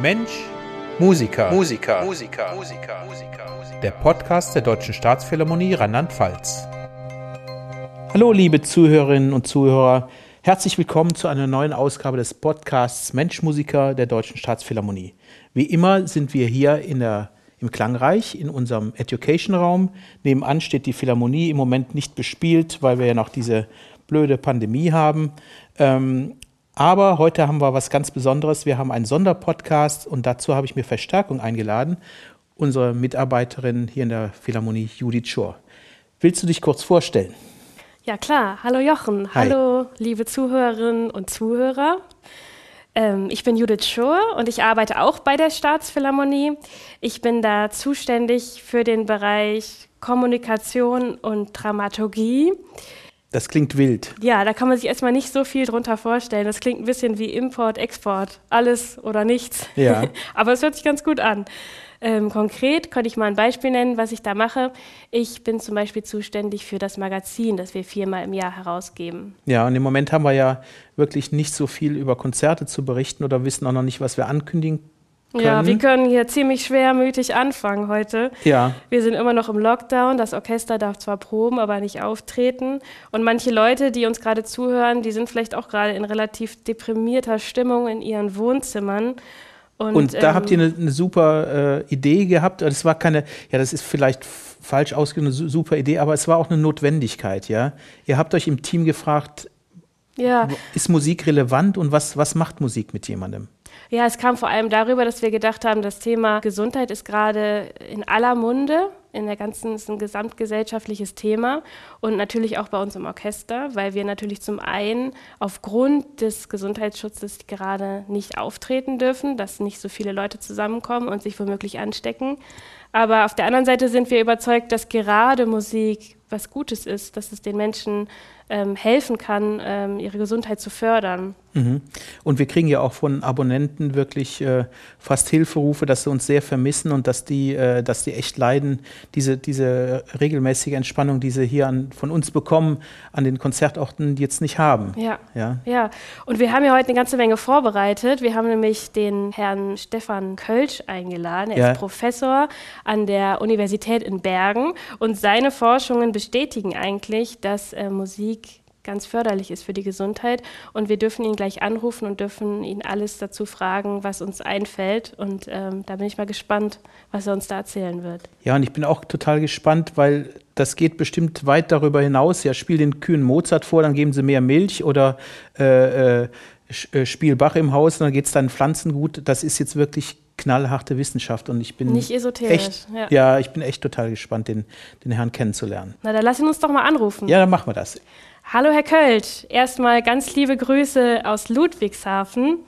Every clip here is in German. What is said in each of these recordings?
Mensch, Musiker. Musiker. Musiker. Musiker. Musiker. Der Podcast der Deutschen Staatsphilharmonie Rheinland-Pfalz. Hallo, liebe Zuhörerinnen und Zuhörer. Herzlich willkommen zu einer neuen Ausgabe des Podcasts Mensch, Musiker der Deutschen Staatsphilharmonie. Wie immer sind wir hier in der, im Klangreich in unserem Education-Raum. Nebenan steht die Philharmonie im Moment nicht bespielt, weil wir ja noch diese blöde Pandemie haben. Ähm, aber heute haben wir was ganz Besonderes. Wir haben einen Sonderpodcast und dazu habe ich mir Verstärkung eingeladen. Unsere Mitarbeiterin hier in der Philharmonie, Judith Schor. Willst du dich kurz vorstellen? Ja, klar. Hallo Jochen. Hi. Hallo, liebe Zuhörerinnen und Zuhörer. Ähm, ich bin Judith Schur und ich arbeite auch bei der Staatsphilharmonie. Ich bin da zuständig für den Bereich Kommunikation und Dramaturgie. Das klingt wild. Ja, da kann man sich erstmal nicht so viel drunter vorstellen. Das klingt ein bisschen wie Import, Export, alles oder nichts. Ja. Aber es hört sich ganz gut an. Ähm, konkret könnte ich mal ein Beispiel nennen, was ich da mache. Ich bin zum Beispiel zuständig für das Magazin, das wir viermal im Jahr herausgeben. Ja, und im Moment haben wir ja wirklich nicht so viel über Konzerte zu berichten oder wissen auch noch nicht, was wir ankündigen können. Ja, wir können hier ziemlich schwermütig anfangen heute. Ja. Wir sind immer noch im Lockdown. Das Orchester darf zwar proben, aber nicht auftreten. Und manche Leute, die uns gerade zuhören, die sind vielleicht auch gerade in relativ deprimierter Stimmung in ihren Wohnzimmern. Und, und da ähm, habt ihr eine, eine super äh, Idee gehabt. Das war keine, ja, das ist vielleicht falsch ausgedrückt, eine super Idee, aber es war auch eine Notwendigkeit, ja. Ihr habt euch im Team gefragt, ja. ist Musik relevant und was, was macht Musik mit jemandem? Ja, es kam vor allem darüber, dass wir gedacht haben, das Thema Gesundheit ist gerade in aller Munde. In der ganzen ist ein gesamtgesellschaftliches Thema und natürlich auch bei uns im Orchester, weil wir natürlich zum einen aufgrund des Gesundheitsschutzes gerade nicht auftreten dürfen, dass nicht so viele Leute zusammenkommen und sich womöglich anstecken. Aber auf der anderen Seite sind wir überzeugt, dass gerade Musik was Gutes ist, dass es den Menschen ähm, helfen kann, ähm, ihre Gesundheit zu fördern. Mhm. Und wir kriegen ja auch von Abonnenten wirklich äh, fast Hilferufe, dass sie uns sehr vermissen und dass die, äh, dass die echt leiden, diese, diese regelmäßige Entspannung, die sie hier an, von uns bekommen, an den Konzertorten jetzt nicht haben. Ja. ja. Ja. Und wir haben ja heute eine ganze Menge vorbereitet. Wir haben nämlich den Herrn Stefan Kölsch eingeladen. Er ja. ist Professor an der Universität in Bergen und seine Forschungen bestätigen eigentlich, dass äh, Musik ganz förderlich ist für die Gesundheit. Und wir dürfen ihn gleich anrufen und dürfen ihn alles dazu fragen, was uns einfällt. Und ähm, da bin ich mal gespannt, was er uns da erzählen wird. Ja, und ich bin auch total gespannt, weil das geht bestimmt weit darüber hinaus. Ja, spiel den Kühen Mozart vor, dann geben sie mehr Milch oder äh, äh, äh spiel Bach im Haus, dann geht es dann Pflanzen gut. Das ist jetzt wirklich knallharte Wissenschaft und ich bin nicht esoterisch. Echt, ja. ja. ich bin echt total gespannt, den, den Herrn kennenzulernen. Na, dann lass ihn uns doch mal anrufen. Ja, dann machen wir das. Hallo Herr Kölsch, erstmal ganz liebe Grüße aus Ludwigshafen.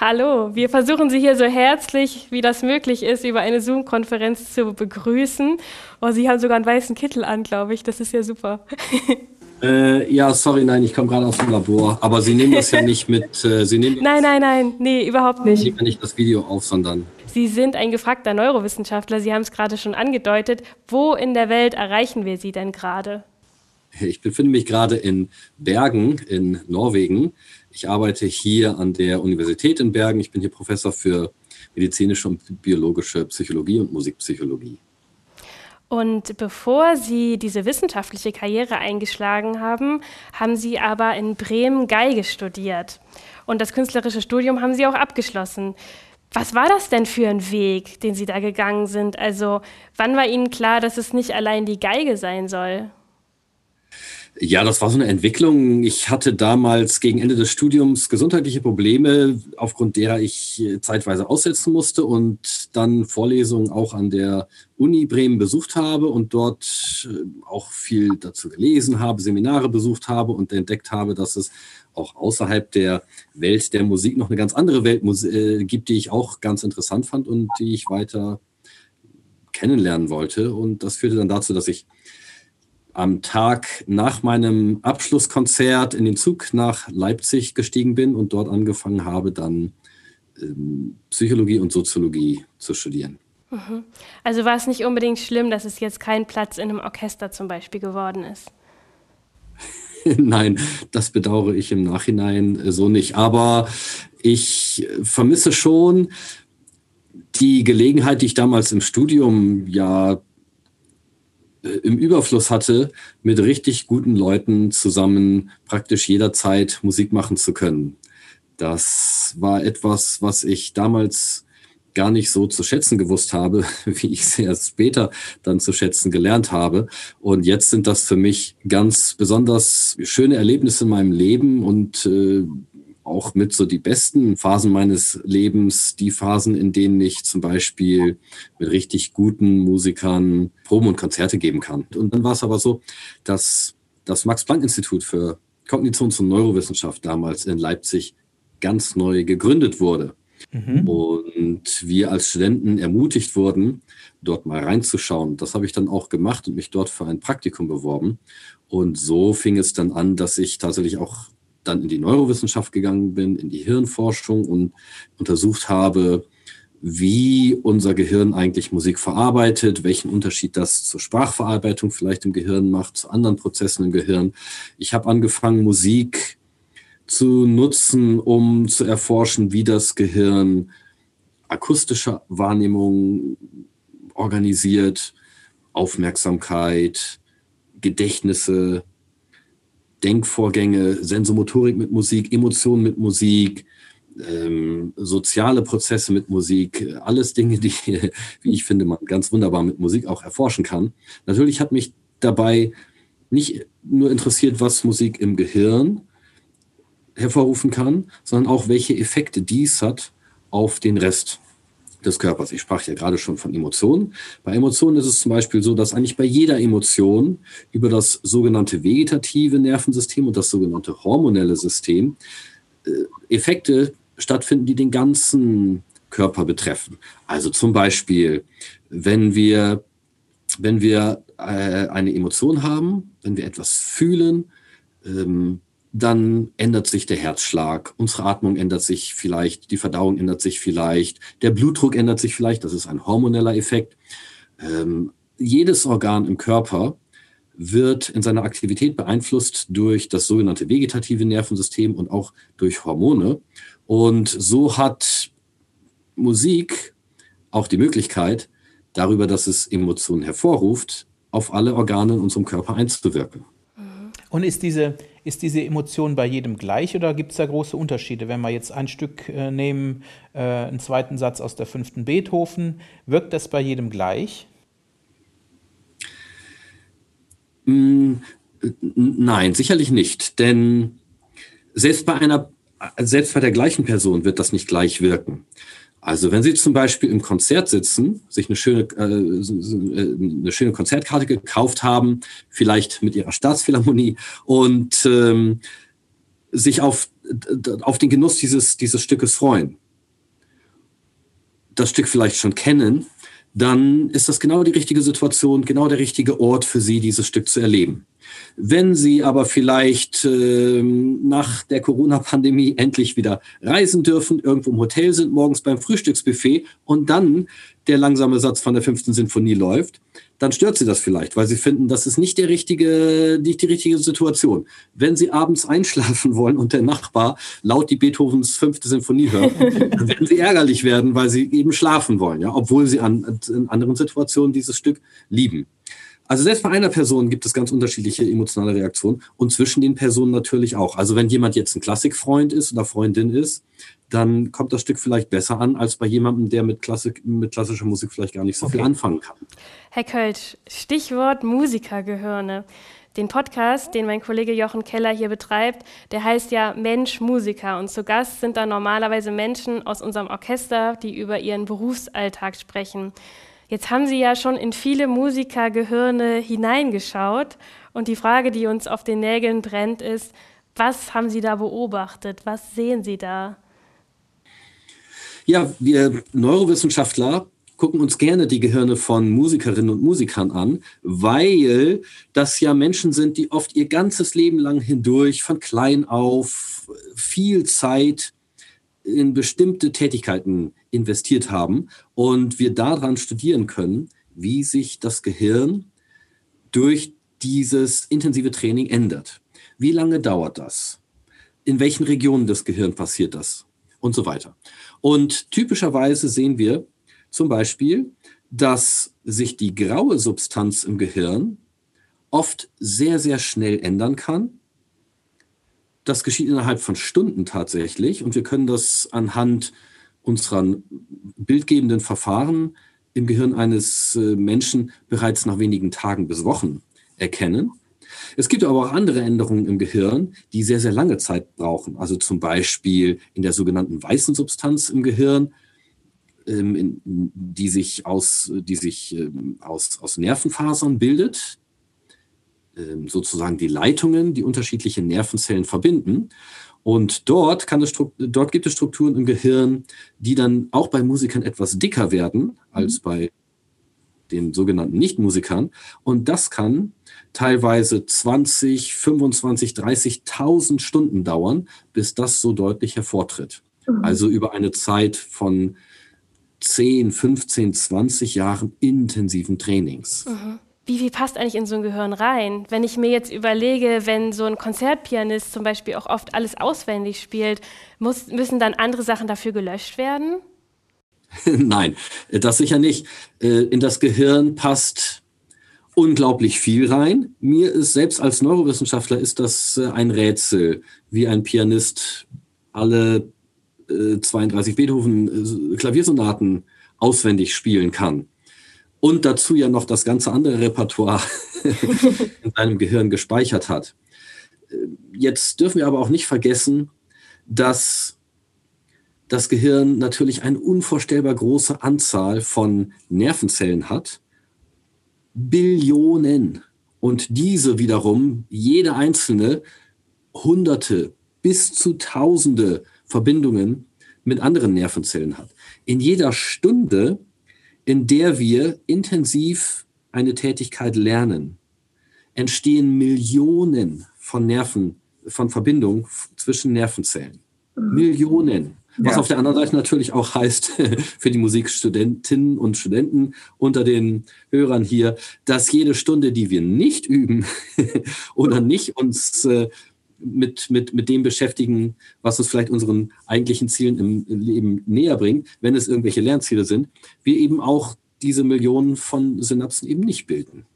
Hallo, wir versuchen Sie hier so herzlich, wie das möglich ist, über eine Zoom-Konferenz zu begrüßen. Oh, Sie haben sogar einen weißen Kittel an, glaube ich. Das ist ja super. Äh, ja, sorry, nein, ich komme gerade aus dem Labor. Aber Sie nehmen das ja nicht mit. Äh, Sie nehmen nein, nein, nein, nee, überhaupt nicht. Sie nehmen ja nicht das Video auf, sondern. Sie sind ein gefragter Neurowissenschaftler. Sie haben es gerade schon angedeutet. Wo in der Welt erreichen wir Sie denn gerade? Ich befinde mich gerade in Bergen in Norwegen. Ich arbeite hier an der Universität in Bergen. Ich bin hier Professor für medizinische und biologische Psychologie und Musikpsychologie. Und bevor Sie diese wissenschaftliche Karriere eingeschlagen haben, haben Sie aber in Bremen Geige studiert. Und das künstlerische Studium haben Sie auch abgeschlossen. Was war das denn für ein Weg, den Sie da gegangen sind? Also wann war Ihnen klar, dass es nicht allein die Geige sein soll? Ja, das war so eine Entwicklung. Ich hatte damals gegen Ende des Studiums gesundheitliche Probleme, aufgrund derer ich äh, zeitweise aussetzen musste und dann Vorlesungen auch an der Uni Bremen besucht habe und dort äh, auch viel dazu gelesen habe, Seminare besucht habe und entdeckt habe, dass es auch außerhalb der Welt der Musik noch eine ganz andere Welt äh, gibt, die ich auch ganz interessant fand und die ich weiter kennenlernen wollte. Und das führte dann dazu, dass ich am Tag nach meinem Abschlusskonzert in den Zug nach Leipzig gestiegen bin und dort angefangen habe, dann Psychologie und Soziologie zu studieren. Mhm. Also war es nicht unbedingt schlimm, dass es jetzt kein Platz in einem Orchester zum Beispiel geworden ist? Nein, das bedauere ich im Nachhinein so nicht. Aber ich vermisse schon die Gelegenheit, die ich damals im Studium ja äh, im Überfluss hatte, mit richtig guten Leuten zusammen praktisch jederzeit Musik machen zu können. Das war etwas, was ich damals gar nicht so zu schätzen gewusst habe, wie ich es erst später dann zu schätzen gelernt habe. Und jetzt sind das für mich ganz besonders schöne Erlebnisse in meinem Leben und äh, auch mit so die besten Phasen meines Lebens, die Phasen, in denen ich zum Beispiel mit richtig guten Musikern Proben und Konzerte geben kann. Und dann war es aber so, dass das Max-Planck-Institut für Kognitions- und Neurowissenschaft damals in Leipzig ganz neu gegründet wurde. Mhm. Und wir als Studenten ermutigt wurden, dort mal reinzuschauen. Das habe ich dann auch gemacht und mich dort für ein Praktikum beworben. Und so fing es dann an, dass ich tatsächlich auch dann in die Neurowissenschaft gegangen bin, in die Hirnforschung und untersucht habe, wie unser Gehirn eigentlich Musik verarbeitet, welchen Unterschied das zur Sprachverarbeitung vielleicht im Gehirn macht, zu anderen Prozessen im Gehirn. Ich habe angefangen, Musik zu nutzen, um zu erforschen, wie das Gehirn akustische Wahrnehmung organisiert, Aufmerksamkeit, Gedächtnisse, Denkvorgänge, Sensomotorik mit Musik, Emotionen mit Musik, ähm, soziale Prozesse mit Musik, alles Dinge, die, wie ich finde, man ganz wunderbar mit Musik auch erforschen kann. Natürlich hat mich dabei nicht nur interessiert, was Musik im Gehirn hervorrufen kann, sondern auch, welche Effekte dies hat auf den Rest des Körpers. Ich sprach ja gerade schon von Emotionen. Bei Emotionen ist es zum Beispiel so, dass eigentlich bei jeder Emotion über das sogenannte vegetative Nervensystem und das sogenannte hormonelle System äh, Effekte stattfinden, die den ganzen Körper betreffen. Also zum Beispiel, wenn wir, wenn wir äh, eine Emotion haben, wenn wir etwas fühlen, ähm, dann ändert sich der Herzschlag, unsere Atmung ändert sich vielleicht, die Verdauung ändert sich vielleicht, der Blutdruck ändert sich vielleicht, das ist ein hormoneller Effekt. Ähm, jedes Organ im Körper wird in seiner Aktivität beeinflusst durch das sogenannte vegetative Nervensystem und auch durch Hormone. Und so hat Musik auch die Möglichkeit, darüber, dass es Emotionen hervorruft, auf alle Organe in unserem Körper einzuwirken. Und ist diese, ist diese Emotion bei jedem gleich oder gibt es da große Unterschiede? Wenn wir jetzt ein Stück äh, nehmen, äh, einen zweiten Satz aus der fünften Beethoven, wirkt das bei jedem gleich? Mm, nein, sicherlich nicht. Denn selbst bei einer, selbst bei der gleichen Person wird das nicht gleich wirken. Also wenn Sie zum Beispiel im Konzert sitzen, sich eine schöne, äh, eine schöne Konzertkarte gekauft haben, vielleicht mit Ihrer Staatsphilharmonie und ähm, sich auf, auf den Genuss dieses, dieses Stückes freuen, das Stück vielleicht schon kennen, dann ist das genau die richtige Situation, genau der richtige Ort für Sie, dieses Stück zu erleben. Wenn Sie aber vielleicht äh, nach der Corona-Pandemie endlich wieder reisen dürfen, irgendwo im Hotel sind, morgens beim Frühstücksbuffet und dann der langsame Satz von der fünften Sinfonie läuft, dann stört sie das vielleicht, weil sie finden, das ist nicht, der richtige, nicht die richtige Situation. Wenn sie abends einschlafen wollen und der Nachbar laut die Beethovens fünfte Sinfonie hört, dann werden sie ärgerlich werden, weil sie eben schlafen wollen, ja, obwohl sie an, in anderen Situationen dieses Stück lieben. Also selbst bei einer Person gibt es ganz unterschiedliche emotionale Reaktionen und zwischen den Personen natürlich auch. Also wenn jemand jetzt ein Klassikfreund ist oder Freundin ist, dann kommt das Stück vielleicht besser an als bei jemandem, der mit, Klassik, mit klassischer Musik vielleicht gar nicht so okay. viel anfangen kann. Herr Kölsch, Stichwort Musikergehirne. Den Podcast, den mein Kollege Jochen Keller hier betreibt, der heißt ja Mensch Musiker. Und zu Gast sind da normalerweise Menschen aus unserem Orchester, die über ihren Berufsalltag sprechen. Jetzt haben Sie ja schon in viele Musikergehirne hineingeschaut und die Frage, die uns auf den Nägeln brennt, ist, was haben Sie da beobachtet? Was sehen Sie da? Ja, wir Neurowissenschaftler gucken uns gerne die Gehirne von Musikerinnen und Musikern an, weil das ja Menschen sind, die oft ihr ganzes Leben lang hindurch von klein auf viel Zeit in bestimmte Tätigkeiten investiert haben und wir daran studieren können, wie sich das Gehirn durch dieses intensive Training ändert. Wie lange dauert das? In welchen Regionen des Gehirns passiert das? Und so weiter. Und typischerweise sehen wir, zum Beispiel, dass sich die graue Substanz im Gehirn oft sehr, sehr schnell ändern kann. Das geschieht innerhalb von Stunden tatsächlich und wir können das anhand unserer bildgebenden Verfahren im Gehirn eines äh, Menschen bereits nach wenigen Tagen bis Wochen erkennen. Es gibt aber auch andere Änderungen im Gehirn, die sehr, sehr lange Zeit brauchen. Also zum Beispiel in der sogenannten weißen Substanz im Gehirn, ähm, die sich, aus, die sich ähm, aus, aus Nervenfasern bildet, ähm, sozusagen die Leitungen, die unterschiedliche Nervenzellen verbinden. Und dort, kann es, dort gibt es Strukturen im Gehirn, die dann auch bei Musikern etwas dicker werden als mhm. bei den sogenannten Nichtmusikern. Und das kann teilweise 20, 25, 30.000 Stunden dauern, bis das so deutlich hervortritt. Mhm. Also über eine Zeit von 10, 15, 20 Jahren intensiven Trainings. Mhm wie viel passt eigentlich in so ein Gehirn rein? Wenn ich mir jetzt überlege, wenn so ein Konzertpianist zum Beispiel auch oft alles auswendig spielt, muss, müssen dann andere Sachen dafür gelöscht werden? Nein, das sicher nicht. Äh, in das Gehirn passt unglaublich viel rein. Mir ist selbst als Neurowissenschaftler ist das äh, ein Rätsel, wie ein Pianist alle 32 äh, Beethoven Klaviersonaten auswendig spielen kann und dazu ja noch das ganze andere Repertoire in seinem Gehirn gespeichert hat. Jetzt dürfen wir aber auch nicht vergessen, dass das Gehirn natürlich eine unvorstellbar große Anzahl von Nervenzellen hat. Billionen. Und diese wiederum, jede einzelne, hunderte bis zu tausende Verbindungen mit anderen Nervenzellen hat. In jeder Stunde in der wir intensiv eine Tätigkeit lernen, entstehen Millionen von Nerven, von Verbindungen zwischen Nervenzellen. Mhm. Millionen. Was ja. auf der anderen Seite natürlich auch heißt für die Musikstudentinnen und Studenten unter den Hörern hier, dass jede Stunde, die wir nicht üben oder nicht uns äh, mit, mit, mit dem beschäftigen, was uns vielleicht unseren eigentlichen Zielen im Leben näher bringt, wenn es irgendwelche Lernziele sind, wir eben auch diese Millionen von Synapsen eben nicht bilden.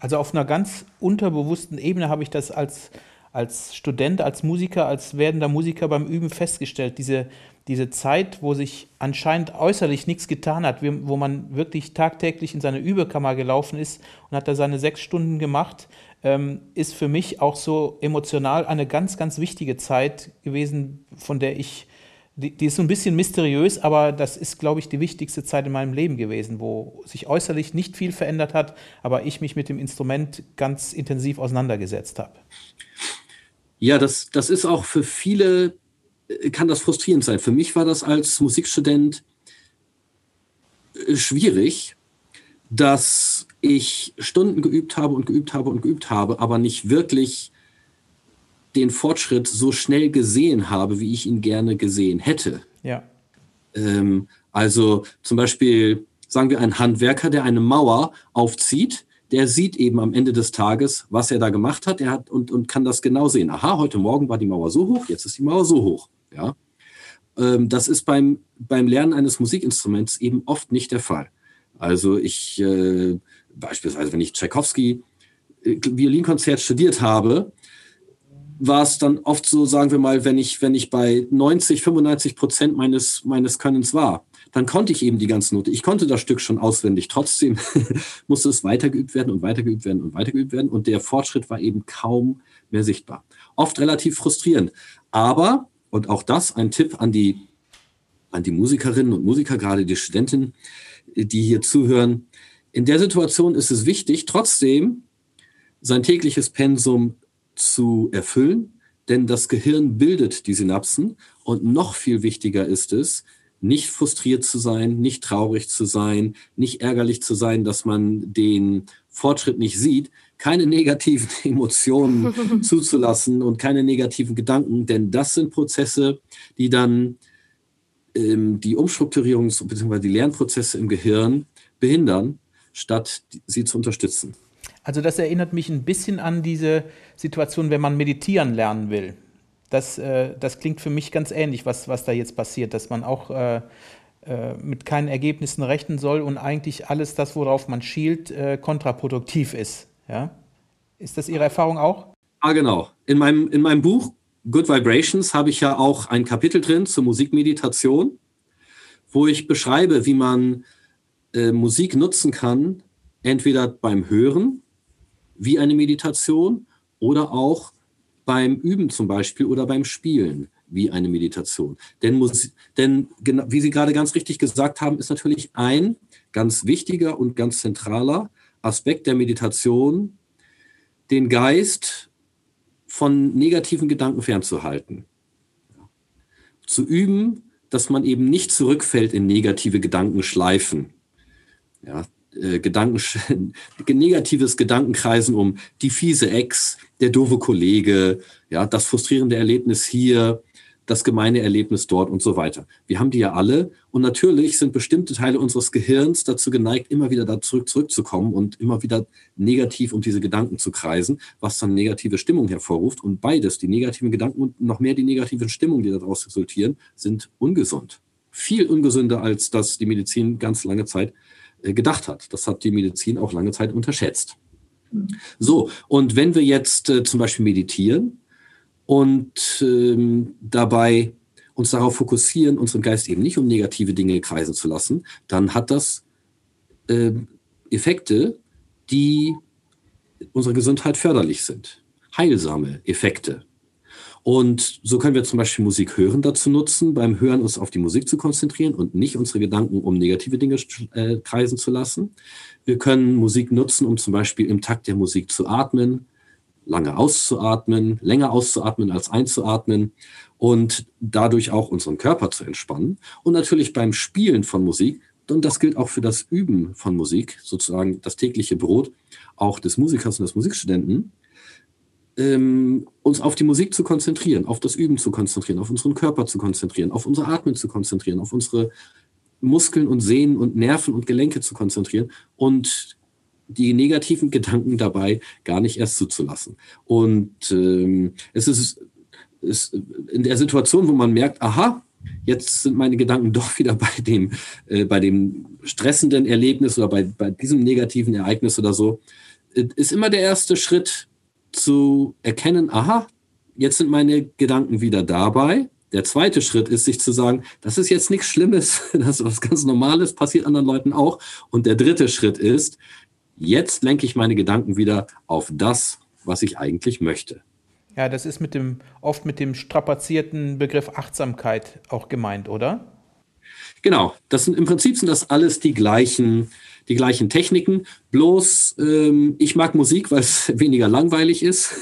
Also auf einer ganz unterbewussten Ebene habe ich das als, als Student, als Musiker, als werdender Musiker beim Üben festgestellt. Diese, diese Zeit, wo sich anscheinend äußerlich nichts getan hat, wo man wirklich tagtäglich in seine Übekammer gelaufen ist und hat da seine sechs Stunden gemacht, ähm, ist für mich auch so emotional eine ganz, ganz wichtige Zeit gewesen, von der ich, die, die ist so ein bisschen mysteriös, aber das ist, glaube ich, die wichtigste Zeit in meinem Leben gewesen, wo sich äußerlich nicht viel verändert hat, aber ich mich mit dem Instrument ganz intensiv auseinandergesetzt habe. Ja, das, das ist auch für viele, äh, kann das frustrierend sein. Für mich war das als Musikstudent äh, schwierig, dass ich Stunden geübt habe und geübt habe und geübt habe, aber nicht wirklich den Fortschritt so schnell gesehen habe, wie ich ihn gerne gesehen hätte. Ja. Ähm, also zum Beispiel, sagen wir, ein Handwerker, der eine Mauer aufzieht, der sieht eben am Ende des Tages, was er da gemacht hat, er hat und, und kann das genau sehen. Aha, heute Morgen war die Mauer so hoch, jetzt ist die Mauer so hoch. Ja. Ähm, das ist beim, beim Lernen eines Musikinstruments eben oft nicht der Fall. Also ich äh, beispielsweise, wenn ich Tchaikovsky äh, Violinkonzert studiert habe, war es dann oft so, sagen wir mal, wenn ich, wenn ich bei 90, 95 Prozent meines, meines Könnens war, dann konnte ich eben die ganze Note. Ich konnte das Stück schon auswendig. Trotzdem musste es weitergeübt werden und weitergeübt werden und weitergeübt werden. Und der Fortschritt war eben kaum mehr sichtbar. Oft relativ frustrierend. Aber, und auch das ein Tipp an die, an die Musikerinnen und Musiker, gerade die Studentinnen, die hier zuhören, in der Situation ist es wichtig, trotzdem sein tägliches Pensum zu erfüllen, denn das Gehirn bildet die Synapsen und noch viel wichtiger ist es, nicht frustriert zu sein, nicht traurig zu sein, nicht ärgerlich zu sein, dass man den Fortschritt nicht sieht, keine negativen Emotionen zuzulassen und keine negativen Gedanken, denn das sind Prozesse, die dann ähm, die Umstrukturierungs- bzw. die Lernprozesse im Gehirn behindern statt sie zu unterstützen. Also das erinnert mich ein bisschen an diese Situation, wenn man meditieren lernen will. Das, äh, das klingt für mich ganz ähnlich, was, was da jetzt passiert, dass man auch äh, äh, mit keinen Ergebnissen rechnen soll und eigentlich alles das, worauf man schielt, äh, kontraproduktiv ist. Ja? Ist das Ihre Erfahrung auch? Ah, genau. In meinem, in meinem Buch Good Vibrations habe ich ja auch ein Kapitel drin zur Musikmeditation, wo ich beschreibe, wie man äh, Musik nutzen kann, entweder beim Hören wie eine Meditation oder auch beim Üben zum Beispiel oder beim Spielen wie eine Meditation. Denn, Musik, denn wie Sie gerade ganz richtig gesagt haben, ist natürlich ein ganz wichtiger und ganz zentraler Aspekt der Meditation, den Geist von negativen Gedanken fernzuhalten. Zu üben, dass man eben nicht zurückfällt in negative Gedankenschleifen. Ja, äh, Gedanken, negatives Gedankenkreisen um die fiese Ex, der doofe Kollege, ja, das frustrierende Erlebnis hier, das gemeine Erlebnis dort und so weiter. Wir haben die ja alle und natürlich sind bestimmte Teile unseres Gehirns dazu geneigt, immer wieder da zurück zurückzukommen und immer wieder negativ um diese Gedanken zu kreisen, was dann negative Stimmung hervorruft. Und beides, die negativen Gedanken und noch mehr die negativen Stimmungen, die daraus resultieren, sind ungesund. Viel ungesünder, als das die Medizin ganz lange Zeit gedacht hat. Das hat die Medizin auch lange Zeit unterschätzt. So, und wenn wir jetzt äh, zum Beispiel meditieren, und ähm, dabei uns darauf fokussieren, unseren Geist eben nicht um negative Dinge kreisen zu lassen, dann hat das äh, Effekte, die unserer Gesundheit förderlich sind. Heilsame Effekte. Und so können wir zum Beispiel Musik hören dazu nutzen, beim Hören uns auf die Musik zu konzentrieren und nicht unsere Gedanken um negative Dinge äh, kreisen zu lassen. Wir können Musik nutzen, um zum Beispiel im Takt der Musik zu atmen, lange auszuatmen, länger auszuatmen als einzuatmen und dadurch auch unseren Körper zu entspannen. Und natürlich beim Spielen von Musik, und das gilt auch für das Üben von Musik, sozusagen das tägliche Brot auch des Musikers und des Musikstudenten, ähm, uns auf die Musik zu konzentrieren, auf das Üben zu konzentrieren, auf unseren Körper zu konzentrieren, auf unsere Atmen zu konzentrieren, auf unsere Muskeln und Sehnen und Nerven und Gelenke zu konzentrieren und die negativen Gedanken dabei gar nicht erst zuzulassen. Und ähm, es ist, ist in der Situation, wo man merkt, aha, jetzt sind meine Gedanken doch wieder bei dem, äh, bei dem stressenden Erlebnis oder bei, bei diesem negativen Ereignis oder so, äh, ist immer der erste Schritt zu erkennen, aha, jetzt sind meine Gedanken wieder dabei. Der zweite Schritt ist, sich zu sagen, das ist jetzt nichts Schlimmes, das ist was ganz Normales, passiert anderen Leuten auch. Und der dritte Schritt ist, Jetzt lenke ich meine Gedanken wieder auf das, was ich eigentlich möchte. Ja, das ist mit dem, oft mit dem strapazierten Begriff Achtsamkeit auch gemeint, oder? Genau, das sind im Prinzip sind das alles die gleichen, die gleichen Techniken. Bloß ähm, ich mag Musik, weil es weniger langweilig ist.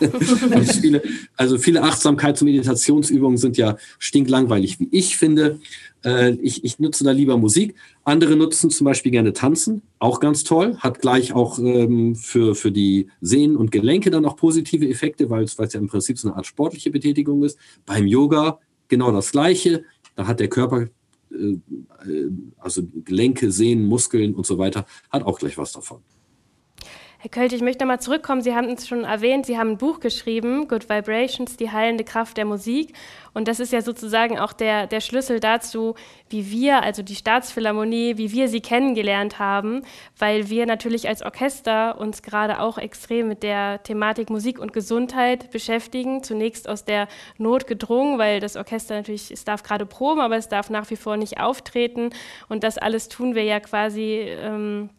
viele, also viele Achtsamkeits- und Meditationsübungen sind ja stinklangweilig, wie ich finde. Äh, ich, ich nutze da lieber Musik. Andere nutzen zum Beispiel gerne Tanzen, auch ganz toll. Hat gleich auch ähm, für, für die Sehnen und Gelenke dann auch positive Effekte, weil es ja im Prinzip so eine Art sportliche Betätigung ist. Beim Yoga genau das Gleiche. Da hat der Körper, also Gelenke, Sehnen, Muskeln und so weiter, hat auch gleich was davon. Herr Költe, ich möchte nochmal zurückkommen. Sie haben es schon erwähnt, Sie haben ein Buch geschrieben, Good Vibrations, die heilende Kraft der Musik. Und das ist ja sozusagen auch der, der Schlüssel dazu, wie wir, also die Staatsphilharmonie, wie wir sie kennengelernt haben, weil wir natürlich als Orchester uns gerade auch extrem mit der Thematik Musik und Gesundheit beschäftigen. Zunächst aus der Not gedrungen, weil das Orchester natürlich, es darf gerade proben, aber es darf nach wie vor nicht auftreten. Und das alles tun wir ja quasi. Ähm,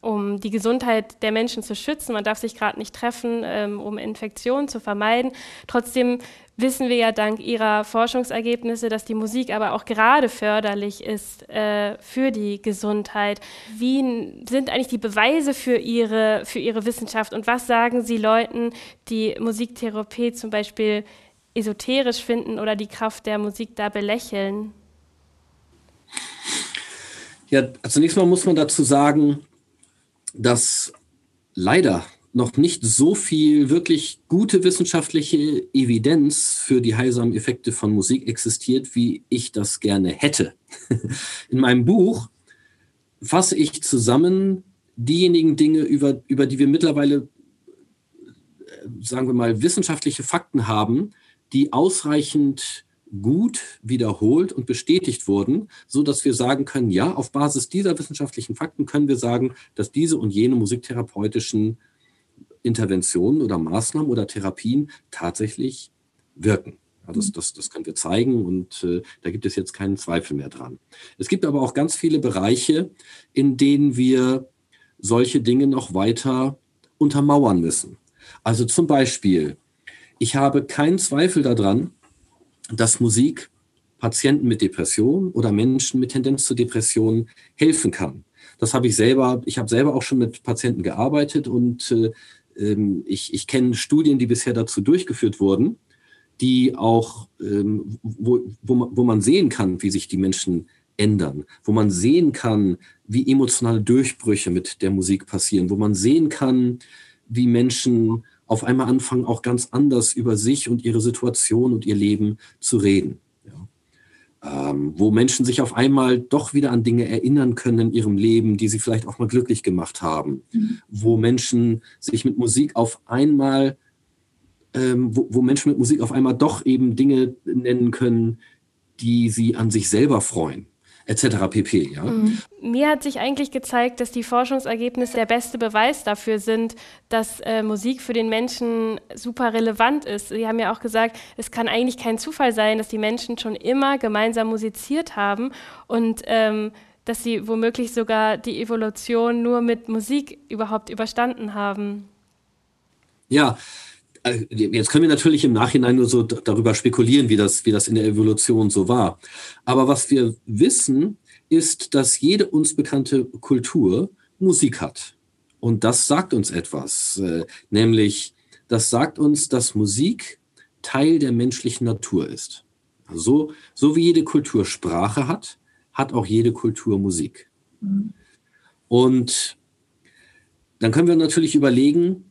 um die Gesundheit der Menschen zu schützen. Man darf sich gerade nicht treffen, ähm, um Infektionen zu vermeiden. Trotzdem wissen wir ja dank Ihrer Forschungsergebnisse, dass die Musik aber auch gerade förderlich ist äh, für die Gesundheit. Wie sind eigentlich die Beweise für Ihre, für Ihre Wissenschaft und was sagen Sie Leuten, die Musiktherapie zum Beispiel esoterisch finden oder die Kraft der Musik da belächeln? Ja, zunächst mal muss man dazu sagen, dass leider noch nicht so viel wirklich gute wissenschaftliche Evidenz für die heilsamen Effekte von Musik existiert, wie ich das gerne hätte. In meinem Buch fasse ich zusammen diejenigen Dinge, über, über die wir mittlerweile, sagen wir mal, wissenschaftliche Fakten haben, die ausreichend gut wiederholt und bestätigt wurden, so dass wir sagen können, ja, auf Basis dieser wissenschaftlichen Fakten können wir sagen, dass diese und jene musiktherapeutischen Interventionen oder Maßnahmen oder Therapien tatsächlich wirken. Ja, das, das, das können wir zeigen und äh, da gibt es jetzt keinen Zweifel mehr dran. Es gibt aber auch ganz viele Bereiche, in denen wir solche Dinge noch weiter untermauern müssen. Also zum Beispiel, ich habe keinen Zweifel daran, dass Musik Patienten mit Depression oder Menschen mit Tendenz zu Depressionen helfen kann. Das habe ich selber, ich habe selber auch schon mit Patienten gearbeitet und äh, ähm, ich, ich kenne Studien, die bisher dazu durchgeführt wurden, die auch, ähm, wo, wo, man, wo man sehen kann, wie sich die Menschen ändern, wo man sehen kann, wie emotionale Durchbrüche mit der Musik passieren, wo man sehen kann, wie Menschen auf einmal anfangen, auch ganz anders über sich und ihre Situation und ihr Leben zu reden. Ja. Ähm, wo Menschen sich auf einmal doch wieder an Dinge erinnern können in ihrem Leben, die sie vielleicht auch mal glücklich gemacht haben. Mhm. Wo Menschen sich mit Musik auf einmal, ähm, wo, wo Menschen mit Musik auf einmal doch eben Dinge nennen können, die sie an sich selber freuen etc. pp. Ja? Mhm. Mir hat sich eigentlich gezeigt, dass die Forschungsergebnisse der beste Beweis dafür sind, dass äh, Musik für den Menschen super relevant ist. Sie haben ja auch gesagt, es kann eigentlich kein Zufall sein, dass die Menschen schon immer gemeinsam musiziert haben und ähm, dass sie womöglich sogar die Evolution nur mit Musik überhaupt überstanden haben. Ja, jetzt können wir natürlich im Nachhinein nur so darüber spekulieren, wie das, wie das in der Evolution so war. Aber was wir wissen, ist, dass jede uns bekannte Kultur Musik hat. Und das sagt uns etwas, äh, nämlich das sagt uns, dass Musik Teil der menschlichen Natur ist. So, so wie jede Kultur Sprache hat, hat auch jede Kultur Musik. Mhm. Und dann können wir natürlich überlegen,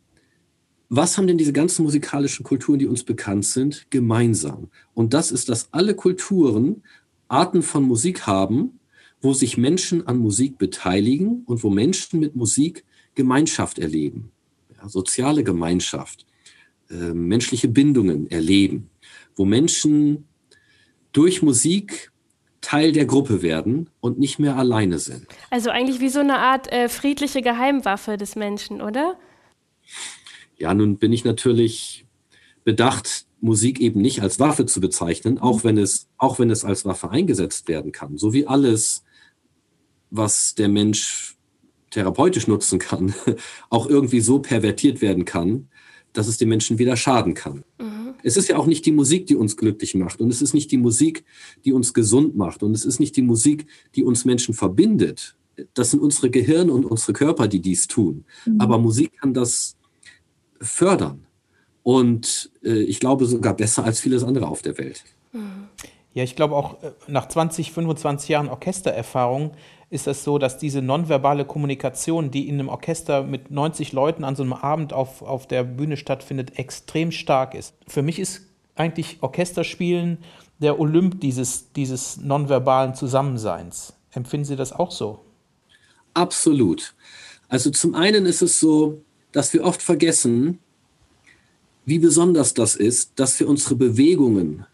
was haben denn diese ganzen musikalischen Kulturen, die uns bekannt sind, gemeinsam? Und das ist, dass alle Kulturen Arten von Musik haben, wo sich Menschen an Musik beteiligen und wo Menschen mit Musik Gemeinschaft erleben, ja, soziale Gemeinschaft, äh, menschliche Bindungen erleben, wo Menschen durch Musik Teil der Gruppe werden und nicht mehr alleine sind. Also eigentlich wie so eine Art äh, friedliche Geheimwaffe des Menschen, oder? Ja, nun bin ich natürlich bedacht, Musik eben nicht als Waffe zu bezeichnen, auch wenn es, auch wenn es als Waffe eingesetzt werden kann. So wie alles, was der Mensch therapeutisch nutzen kann, auch irgendwie so pervertiert werden kann, dass es dem Menschen wieder schaden kann. Mhm. Es ist ja auch nicht die Musik, die uns glücklich macht und es ist nicht die Musik, die uns gesund macht und es ist nicht die Musik, die uns Menschen verbindet. Das sind unsere Gehirne und unsere Körper, die dies tun. Mhm. Aber Musik kann das fördern. Und äh, ich glaube sogar besser als vieles andere auf der Welt. Ja, ich glaube auch äh, nach 20, 25 Jahren Orchestererfahrung ist es das so, dass diese nonverbale Kommunikation, die in einem Orchester mit 90 Leuten an so einem Abend auf, auf der Bühne stattfindet, extrem stark ist. Für mich ist eigentlich Orchesterspielen der Olymp dieses, dieses nonverbalen Zusammenseins. Empfinden Sie das auch so? Absolut. Also zum einen ist es so, dass wir oft vergessen, wie besonders das ist, dass wir unsere Bewegungen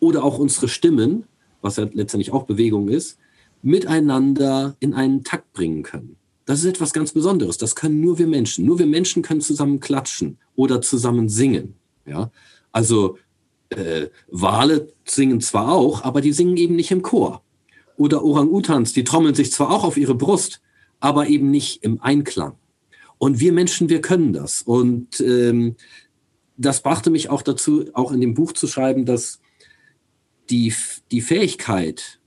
oder auch unsere Stimmen, was ja letztendlich auch Bewegung ist, miteinander in einen Takt bringen können. Das ist etwas ganz Besonderes. Das können nur wir Menschen. Nur wir Menschen können zusammen klatschen oder zusammen singen. Ja, also äh, Wale singen zwar auch, aber die singen eben nicht im Chor. Oder Orang-Utans, die trommeln sich zwar auch auf ihre Brust, aber eben nicht im Einklang. Und wir Menschen, wir können das. Und ähm, das brachte mich auch dazu, auch in dem Buch zu schreiben, dass die, die Fähigkeit,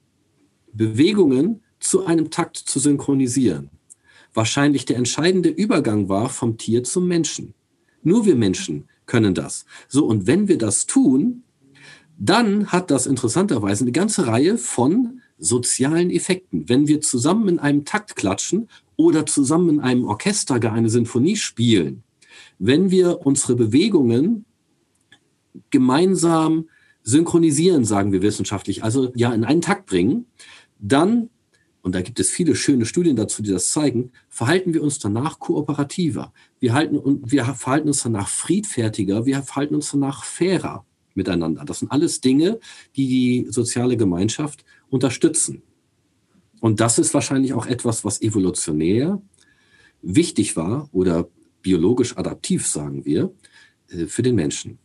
Bewegungen zu einem Takt zu synchronisieren, wahrscheinlich der entscheidende Übergang war vom Tier zum Menschen. Nur wir Menschen können das. So, und wenn wir das tun, dann hat das interessanterweise eine ganze Reihe von sozialen Effekten. Wenn wir zusammen in einem Takt klatschen oder zusammen in einem Orchester gar eine Sinfonie spielen, wenn wir unsere Bewegungen gemeinsam synchronisieren, sagen wir wissenschaftlich, also ja in einen Takt bringen, dann, und da gibt es viele schöne Studien dazu, die das zeigen, verhalten wir uns danach kooperativer. Wir, halten, wir verhalten uns danach friedfertiger, wir verhalten uns danach fairer. miteinander. Das sind alles Dinge, die die soziale Gemeinschaft unterstützen. Und das ist wahrscheinlich auch etwas, was evolutionär wichtig war oder biologisch adaptiv, sagen wir, äh, für den Menschen.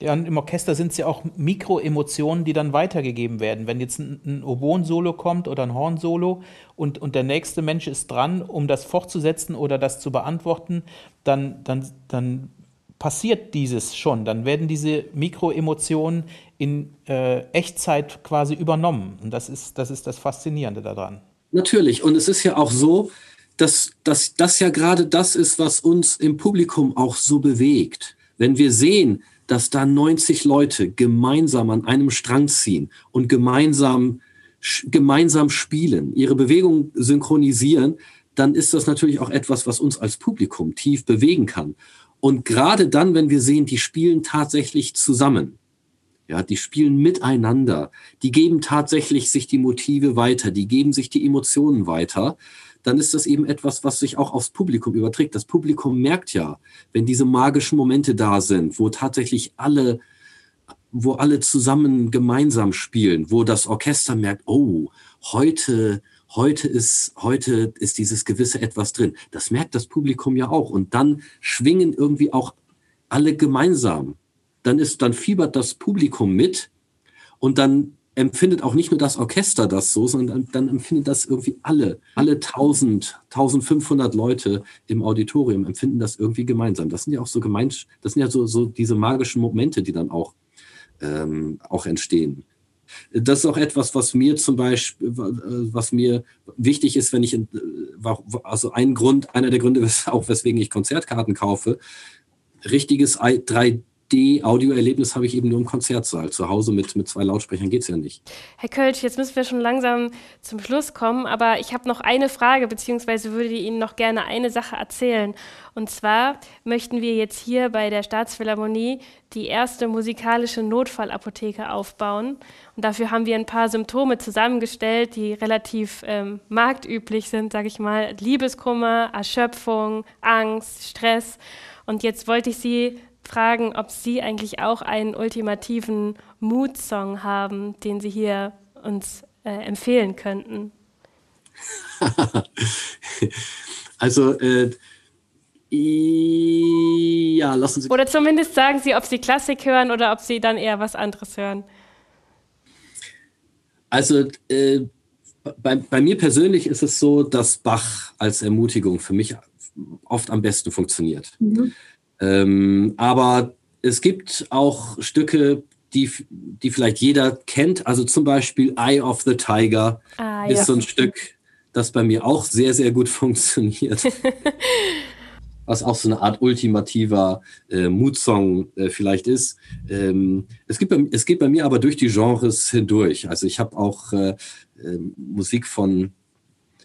Ja, und im Orchester sind es ja auch Mikroemotionen, die dann weitergegeben werden. Wenn jetzt ein, Oboen-Solo kommt oder ein Horn-Solo und, und der nächste Mensch ist dran, um das fortzusetzen oder das zu beantworten, dann, dann, dann passiert dieses schon. Dann werden diese Mikroemotionen in äh, Echtzeit quasi übernommen. Und das ist, das ist das Faszinierende daran. Natürlich. Und es ist ja auch so, dass, dass das ja gerade das ist, was uns im Publikum auch so bewegt. Wenn wir sehen, dass da 90 Leute gemeinsam an einem Strang ziehen und gemeinsam, gemeinsam spielen, ihre Bewegung synchronisieren, dann ist das natürlich auch etwas, was uns als Publikum tief bewegen kann. Und gerade dann, wenn wir sehen, die spielen tatsächlich zusammen, ja, die spielen miteinander, die geben tatsächlich sich die Motive weiter, die geben sich die Emotionen weiter, dann ist das eben etwas, was sich auch aufs Publikum überträgt. Das Publikum merkt ja, wenn diese magischen Momente da sind, wo tatsächlich alle, wo alle zusammen gemeinsam spielen, wo das Orchester merkt, oh, heute, heute ist, heute ist dieses gewisse etwas drin. Das merkt das Publikum ja auch. Und dann schwingen irgendwie auch alle gemeinsam. Dann ist, dann fiebert das Publikum mit und dann empfindet auch nicht nur das Orchester das so, sondern dann empfindet das irgendwie alle, alle 1000, 1500 Leute im Auditorium empfinden das irgendwie gemeinsam. Das sind ja auch so gemeint, das sind ja so, so diese magischen Momente, die dann auch, ähm, auch entstehen. Das ist auch etwas, was mir zum Beispiel, was mir wichtig ist, wenn ich, also ein Grund, einer der Gründe, auch weswegen ich Konzertkarten kaufe, richtiges 3 3D-Audioerlebnis habe ich eben nur im Konzertsaal. Zu Hause mit, mit zwei Lautsprechern geht es ja nicht. Herr Kölsch, jetzt müssen wir schon langsam zum Schluss kommen, aber ich habe noch eine Frage, beziehungsweise würde Ihnen noch gerne eine Sache erzählen. Und zwar möchten wir jetzt hier bei der Staatsphilharmonie die erste musikalische Notfallapotheke aufbauen. Und dafür haben wir ein paar Symptome zusammengestellt, die relativ ähm, marktüblich sind, sage ich mal. Liebeskummer, Erschöpfung, Angst, Stress. Und jetzt wollte ich Sie fragen, ob Sie eigentlich auch einen ultimativen Mood-Song haben, den Sie hier uns äh, empfehlen könnten. also, äh, ja, lassen Sie. Oder zumindest sagen Sie, ob Sie Klassik hören oder ob Sie dann eher was anderes hören. Also, äh, bei, bei, mir persönlich ist es so, dass Bach als Ermutigung für mich oft am besten funktioniert. Mhm. Ähm, aber es gibt auch Stücke, die, die vielleicht jeder kennt. Also zum Beispiel Eye of the Tiger ah, ist ja. so ein Stück, das bei mir auch sehr, sehr gut funktioniert. was auch so eine Art ultimativer äh, Mood-Song äh, vielleicht ist. Ähm, es, gibt es geht bei mir aber durch die Genres hindurch. Also ich habe auch äh, ähm, Musik von,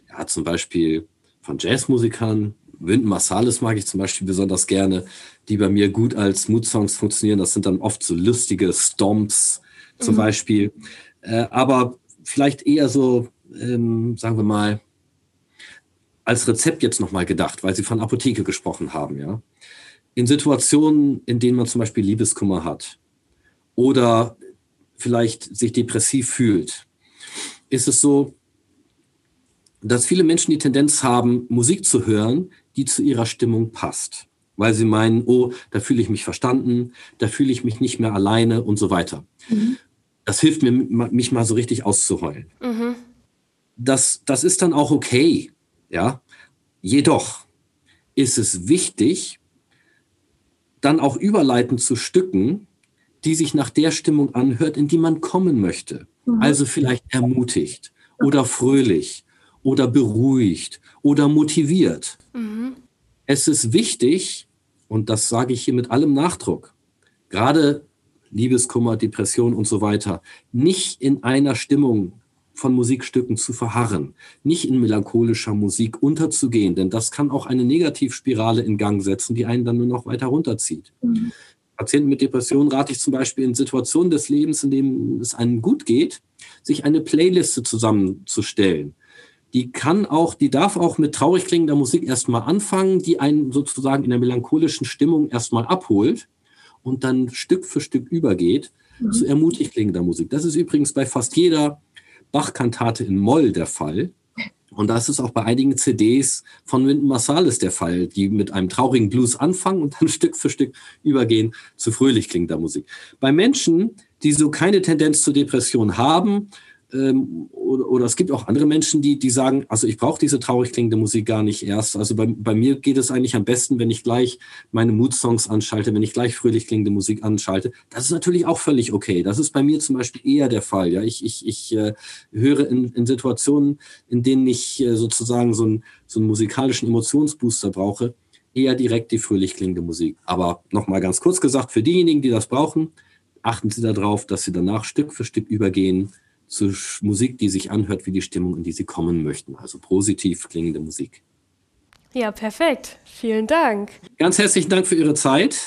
ja, zum Beispiel von Jazzmusikern, Wynton Marsalis mag ich zum Beispiel besonders gerne, die bei mir gut als Mood-Songs funktionieren. Das sind dann oft so lustige Stomps zum mhm. Beispiel. Äh, aber vielleicht eher so, ähm, sagen wir mal, als Rezept jetzt nochmal gedacht, weil Sie von Apotheke gesprochen haben, ja. In Situationen, in denen man zum Beispiel Liebeskummer hat oder vielleicht sich depressiv fühlt, ist es so, dass viele Menschen die Tendenz haben, Musik zu hören, die zu ihrer Stimmung passt. Weil sie meinen, oh, da fühle ich mich verstanden, da fühle ich mich nicht mehr alleine und so weiter. Mhm. Das hilft mir, mich mal so richtig auszuheulen. Mhm. Das, das ist dann auch okay, ja. Jedoch ist es wichtig, dann auch überleitend zu Stücken, die sich nach der Stimmung anhört, in die man kommen möchte. Mhm. Also vielleicht ermutigt oder fröhlich oder beruhigt oder motiviert. Mhm. Es ist wichtig, und das sage ich hier mit allem Nachdruck, gerade Liebeskummer, Depression und so weiter, nicht in einer Stimmung von Musikstücken zu verharren, nicht in melancholischer Musik unterzugehen, denn das kann auch eine Negativspirale in Gang setzen, die einen dann nur noch weiter runterzieht. Mhm. Patienten mit Depressionen rate ich zum Beispiel in Situationen des Lebens, in denen es einem gut geht, sich eine Playliste zusammenzustellen die kann auch, die darf auch mit traurig klingender Musik erstmal anfangen, die einen sozusagen in der melancholischen Stimmung erstmal abholt und dann Stück für Stück übergeht mhm. zu ermutigt klingender Musik. Das ist übrigens bei fast jeder Bach-Kantate in Moll der Fall. Und das ist auch bei einigen CDs von Wynton Marsalis der Fall, die mit einem traurigen Blues anfangen und dann Stück für Stück übergehen zu fröhlich klingender Musik. Bei Menschen, die so keine Tendenz zur Depression haben, ähm, oder, oder, es gibt auch andere Menschen, die, die sagen, also ich brauche diese traurig klingende Musik gar nicht erst. Also bei, bei mir geht es eigentlich am besten, wenn ich gleich meine Mood-Songs anschalte, wenn ich gleich fröhlich klingende Musik anschalte. Das ist natürlich auch völlig okay. Das ist bei mir zum Beispiel eher der Fall. Ja, ich, ich, ich äh, höre in, in Situationen, in denen ich äh, sozusagen so, ein, so einen musikalischen Emotionsbooster brauche, eher direkt die fröhlich klingende Musik. Aber nochmal ganz kurz gesagt, für diejenigen, die das brauchen, achten Sie darauf, dass Sie danach Stück für Stück übergehen zu Musik, die sich anhört wie die Stimmung, in die sie kommen möchten. Also positiv klingende Musik. Ja, perfekt. Vielen Dank. Ganz herzlichen Dank für Ihre Zeit.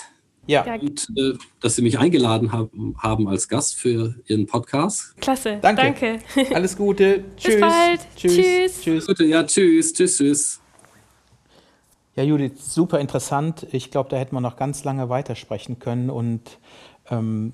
Ja. Und äh, dass Sie mich eingeladen haben, haben als Gast für Ihren Podcast. Klasse. Danke. Danke. Alles Gute. tschüss. Bis bald. Tschüss. Tschüss. tschüss. Gute, ja, tschüss. Tschüss, tschüss. Ja, Judith, super interessant. Ich glaube, da hätten wir noch ganz lange weitersprechen können und ähm,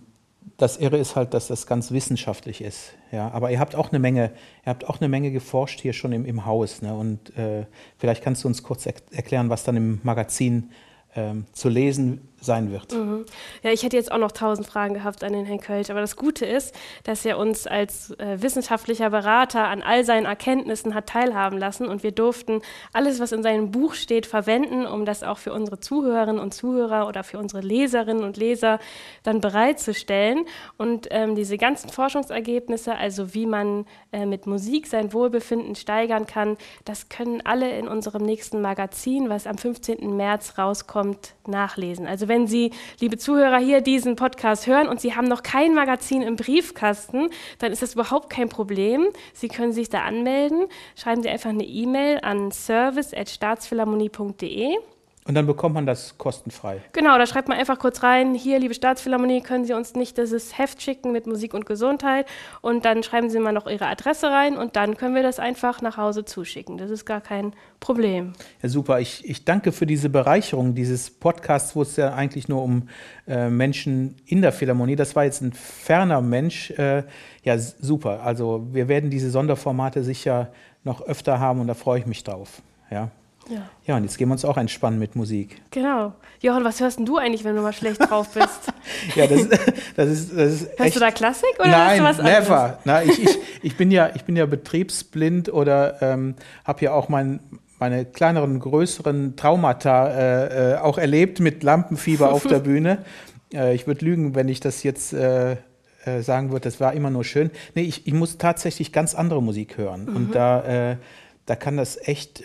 das Irre ist halt, dass das ganz wissenschaftlich ist. Ja, aber ihr habt auch eine Menge, ihr habt auch eine Menge geforscht hier schon im, im Haus. Ne? Und äh, vielleicht kannst du uns kurz er erklären, was dann im Magazin ähm, zu lesen sein wird. Mhm. Ja, ich hätte jetzt auch noch tausend Fragen gehabt an den Herrn Kölsch, aber das Gute ist, dass er uns als äh, wissenschaftlicher Berater an all seinen Erkenntnissen hat teilhaben lassen und wir durften alles, was in seinem Buch steht, verwenden, um das auch für unsere Zuhörerinnen und Zuhörer oder für unsere Leserinnen und Leser dann bereitzustellen. Und ähm, diese ganzen Forschungsergebnisse, also wie man äh, mit Musik sein Wohlbefinden steigern kann, das können alle in unserem nächsten Magazin, was am 15. März rauskommt, nachlesen. Also wenn wenn Sie, liebe Zuhörer, hier diesen Podcast hören und Sie haben noch kein Magazin im Briefkasten, dann ist das überhaupt kein Problem. Sie können sich da anmelden. Schreiben Sie einfach eine E-Mail an service.staatsphilharmonie.de und dann bekommt man das kostenfrei. Genau, da schreibt man einfach kurz rein, hier, liebe Staatsphilharmonie, können Sie uns nicht dieses Heft schicken mit Musik und Gesundheit und dann schreiben Sie mal noch Ihre Adresse rein und dann können wir das einfach nach Hause zuschicken. Das ist gar kein Problem. Ja, super. Ich, ich danke für diese Bereicherung dieses Podcasts, wo es ja eigentlich nur um äh, Menschen in der Philharmonie, das war jetzt ein ferner Mensch. Äh, ja, super. Also wir werden diese Sonderformate sicher noch öfter haben und da freue ich mich drauf. Ja, ja. ja, und jetzt gehen wir uns auch entspannen mit Musik. Genau. Johann, was hörst denn du eigentlich, wenn du mal schlecht drauf bist? ja, das, das, ist, das ist Hörst echt... du da Klassik oder Nein, hörst du was never. Na, ich, ich, ich, bin ja, ich bin ja betriebsblind oder ähm, habe ja auch mein, meine kleineren, größeren Traumata äh, äh, auch erlebt mit Lampenfieber auf der Bühne. Äh, ich würde lügen, wenn ich das jetzt äh, äh, sagen würde, das war immer nur schön. Nee, ich, ich muss tatsächlich ganz andere Musik hören. Mhm. Und da, da kann das echt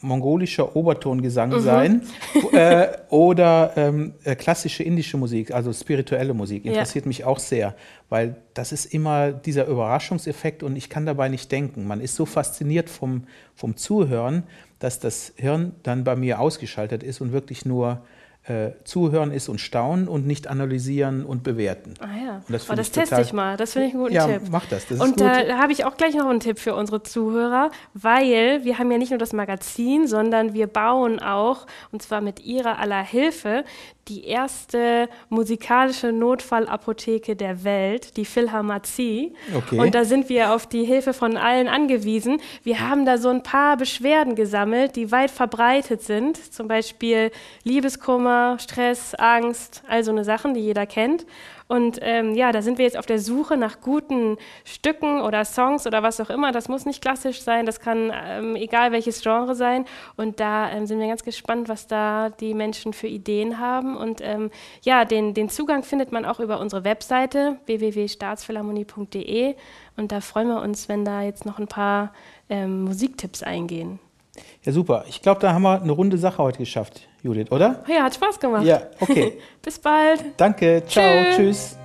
mongolischer Obertongesang mhm. sein äh, oder ähm, äh, klassische indische Musik, also spirituelle Musik, interessiert ja. mich auch sehr, weil das ist immer dieser Überraschungseffekt und ich kann dabei nicht denken. Man ist so fasziniert vom, vom Zuhören, dass das Hirn dann bei mir ausgeschaltet ist und wirklich nur äh, zuhören ist und staunen und nicht analysieren und bewerten. Ah ja, und das, oh, das teste ich mal. Das finde ich einen guten ja, Tipp. mach das. das und da, da habe ich auch gleich noch einen Tipp für unsere Zuhörer, weil wir haben ja nicht nur das Magazin, sondern wir bauen auch, und zwar mit ihrer aller Hilfe, die erste musikalische Notfallapotheke der Welt, die Philharmazie. Okay. Und da sind wir auf die Hilfe von allen angewiesen. Wir haben da so ein paar Beschwerden gesammelt, die weit verbreitet sind, zum Beispiel Liebeskummer, Stress, Angst, all so eine Sachen, die jeder kennt. Und ähm, ja, da sind wir jetzt auf der Suche nach guten Stücken oder Songs oder was auch immer. Das muss nicht klassisch sein, das kann ähm, egal welches Genre sein. Und da ähm, sind wir ganz gespannt, was da die Menschen für Ideen haben. Und ähm, ja, den, den Zugang findet man auch über unsere Webseite www.staatsphilharmonie.de. Und da freuen wir uns, wenn da jetzt noch ein paar ähm, Musiktipps eingehen. Ja, super. Ich glaube, da haben wir eine runde Sache heute geschafft, Judith, oder? Ja, hat Spaß gemacht. Ja, okay. Bis bald. Danke. Ciao. Tschüss. Tschüss.